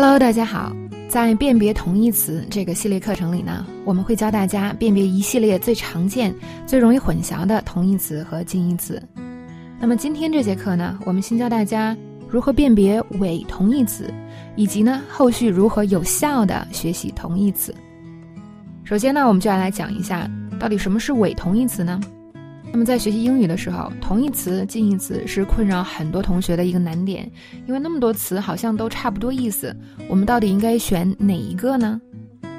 Hello，大家好。在辨别同义词这个系列课程里呢，我们会教大家辨别一系列最常见、最容易混淆的同义词和近义词。那么今天这节课呢，我们先教大家如何辨别伪同义词，以及呢后续如何有效的学习同义词。首先呢，我们就要来讲一下到底什么是伪同义词呢？那么在学习英语的时候，同义词、近义词是困扰很多同学的一个难点，因为那么多词好像都差不多意思，我们到底应该选哪一个呢？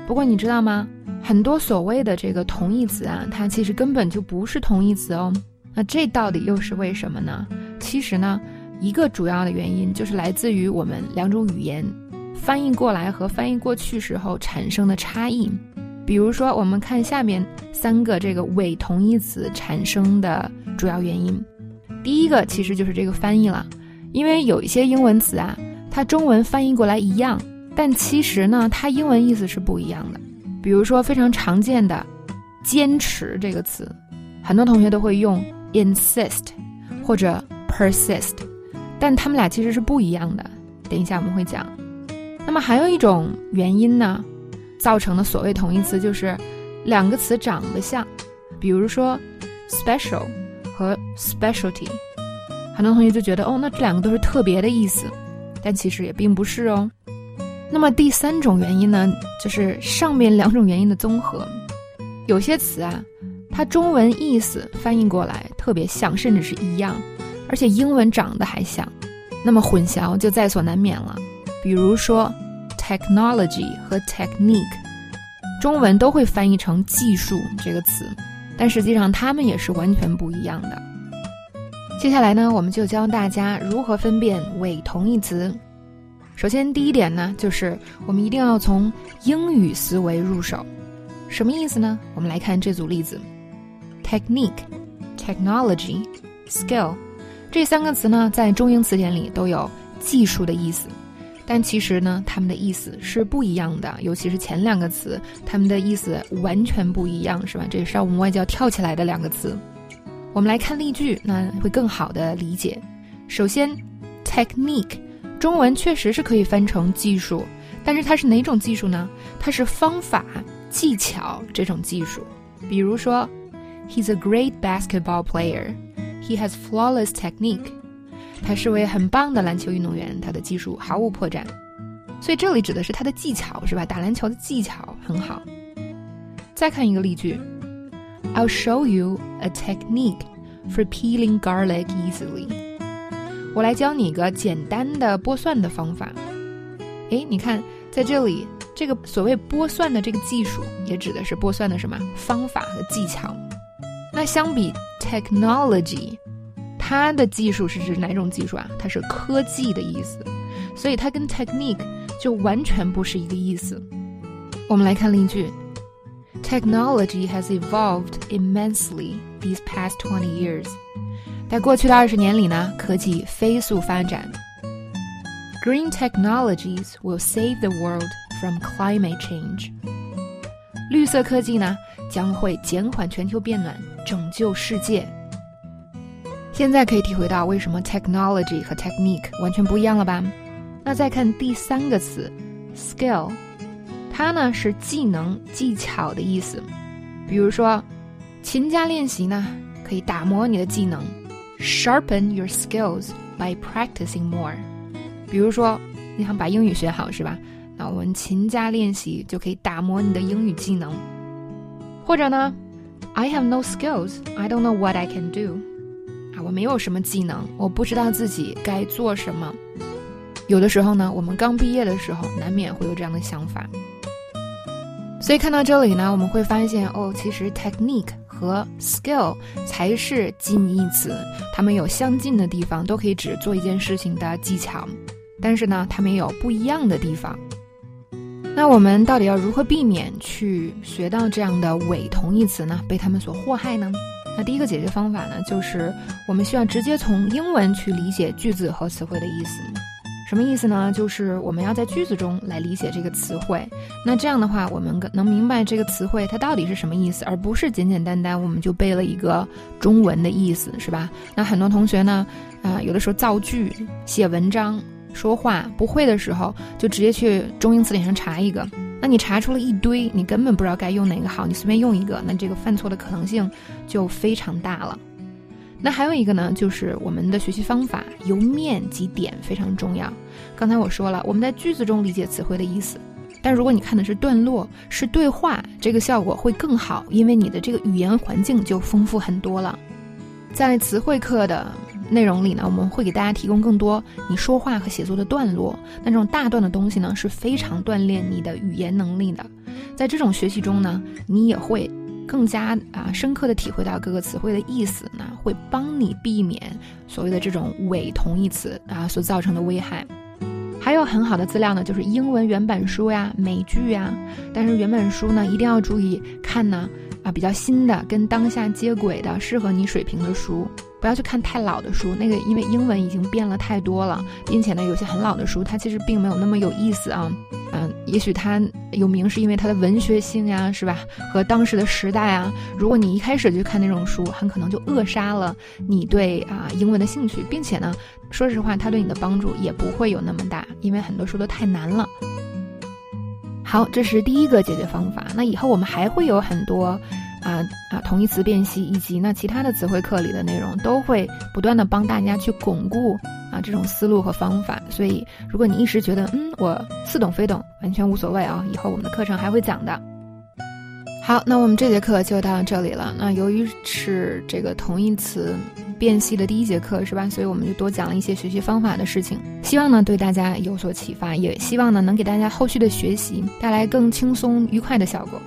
不过你知道吗？很多所谓的这个同义词啊，它其实根本就不是同义词哦。那这到底又是为什么呢？其实呢，一个主要的原因就是来自于我们两种语言翻译过来和翻译过去时候产生的差异。比如说，我们看下面三个这个伪同义词产生的主要原因。第一个其实就是这个翻译了，因为有一些英文词啊，它中文翻译过来一样，但其实呢，它英文意思是不一样的。比如说非常常见的“坚持”这个词，很多同学都会用 insist 或者 persist，但他们俩其实是不一样的。等一下我们会讲。那么还有一种原因呢？造成的所谓同义词就是两个词长得像，比如说 special 和 specialty，很多同学就觉得哦，那这两个都是特别的意思，但其实也并不是哦。那么第三种原因呢，就是上面两种原因的综合。有些词啊，它中文意思翻译过来特别像，甚至是一样，而且英文长得还像，那么混淆就在所难免了。比如说。Technology 和 technique，中文都会翻译成技术这个词，但实际上它们也是完全不一样的。接下来呢，我们就教大家如何分辨伪同义词。首先，第一点呢，就是我们一定要从英语思维入手。什么意思呢？我们来看这组例子：technique、technology、skill 这三个词呢，在中英词典里都有技术的意思。但其实呢，它们的意思是不一样的，尤其是前两个词，它们的意思完全不一样，是吧？这也是让我们外教跳起来的两个词。我们来看例句，那会更好的理解。首先，technique，中文确实是可以翻成技术，但是它是哪种技术呢？它是方法、技巧这种技术。比如说，He's a great basketball player. He has flawless technique. 他是位很棒的篮球运动员，他的技术毫无破绽，所以这里指的是他的技巧，是吧？打篮球的技巧很好。再看一个例句，I'll show you a technique for peeling garlic easily。我来教你一个简单的剥蒜的方法。诶，你看，在这里，这个所谓剥蒜的这个技术，也指的是剥蒜的什么方法和技巧。那相比 technology。它的技术是指哪种技术啊？它是科技的意思，所以它跟 technique 就完全不是一个意思。我们来看例句：Technology has evolved immensely these past twenty years。在过去的二十年里呢，科技飞速发展。Green technologies will save the world from climate change。绿色科技呢，将会减缓全球变暖，拯救世界。现在可以体会到为什么 technology 和 technique 完全不一样了吧？那再看第三个词 skill，它呢是技能、技巧的意思。比如说，勤加练习呢可以打磨你的技能，sharpen your skills by practicing more。比如说，你想把英语学好是吧？那我们勤加练习就可以打磨你的英语技能。或者呢，I have no skills, I don't know what I can do。我没有什么技能，我不知道自己该做什么。有的时候呢，我们刚毕业的时候，难免会有这样的想法。所以看到这里呢，我们会发现哦，其实 technique 和 skill 才是近义词，它们有相近的地方，都可以指做一件事情的技巧。但是呢，它们有不一样的地方。那我们到底要如何避免去学到这样的伪同义词呢？被他们所祸害呢？那第一个解决方法呢，就是我们需要直接从英文去理解句子和词汇的意思。什么意思呢？就是我们要在句子中来理解这个词汇。那这样的话，我们能明白这个词汇它到底是什么意思，而不是简简单单我们就背了一个中文的意思，是吧？那很多同学呢，啊，有的时候造句、写文章，说话不会的时候，就直接去中英词典上查一个。那你查出了一堆，你根本不知道该用哪个好，你随便用一个，那这个犯错的可能性就非常大了。那还有一个呢，就是我们的学习方法由面及点非常重要。刚才我说了，我们在句子中理解词汇的意思，但如果你看的是段落，是对话，这个效果会更好，因为你的这个语言环境就丰富很多了。在词汇课的内容里呢，我们会给大家提供更多你说话和写作的段落，那这种大段的东西呢，是非常锻炼你的语言能力的。在这种学习中呢，你也会。更加啊深刻的体会到各个词汇的意思，那会帮你避免所谓的这种伪同义词啊所造成的危害。还有很好的资料呢，就是英文原版书呀、美剧呀。但是原版书呢，一定要注意看呢啊比较新的、跟当下接轨的、适合你水平的书，不要去看太老的书。那个因为英文已经变了太多了，并且呢有些很老的书，它其实并没有那么有意思啊。嗯，也许它有名是因为它的文学性呀，是吧？和当时的时代啊。如果你一开始就看那种书，很可能就扼杀了你对啊英文的兴趣，并且呢，说实话，它对你的帮助也不会有那么大，因为很多书都太难了。好，这是第一个解决方法。那以后我们还会有很多。啊啊，同义词辨析以及那其他的词汇课里的内容，都会不断的帮大家去巩固啊这种思路和方法。所以，如果你一时觉得嗯我似懂非懂，完全无所谓啊，以后我们的课程还会讲的。好，那我们这节课就到这里了。那由于是这个同义词辨析的第一节课是吧？所以我们就多讲了一些学习方法的事情，希望呢对大家有所启发，也希望呢能给大家后续的学习带来更轻松愉快的效果。